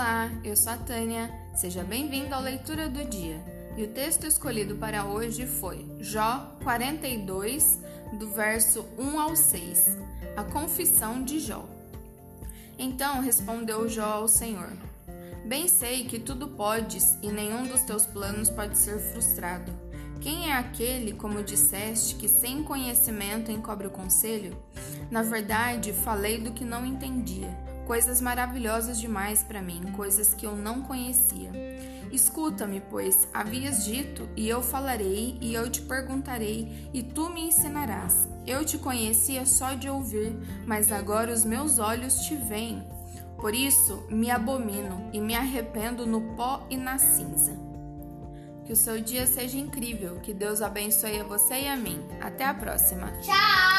Olá, eu sou a Tânia. Seja bem-vindo à leitura do dia. E o texto escolhido para hoje foi Jó 42, do verso 1 ao 6, a confissão de Jó. Então respondeu Jó ao Senhor: Bem sei que tudo podes e nenhum dos teus planos pode ser frustrado. Quem é aquele, como disseste, que sem conhecimento encobre o conselho? Na verdade, falei do que não entendia coisas maravilhosas demais para mim, coisas que eu não conhecia. Escuta-me, pois havias dito, e eu falarei, e eu te perguntarei, e tu me ensinarás. Eu te conhecia só de ouvir, mas agora os meus olhos te veem. Por isso me abomino e me arrependo no pó e na cinza. Que o seu dia seja incrível, que Deus abençoe a você e a mim. Até a próxima. Tchau!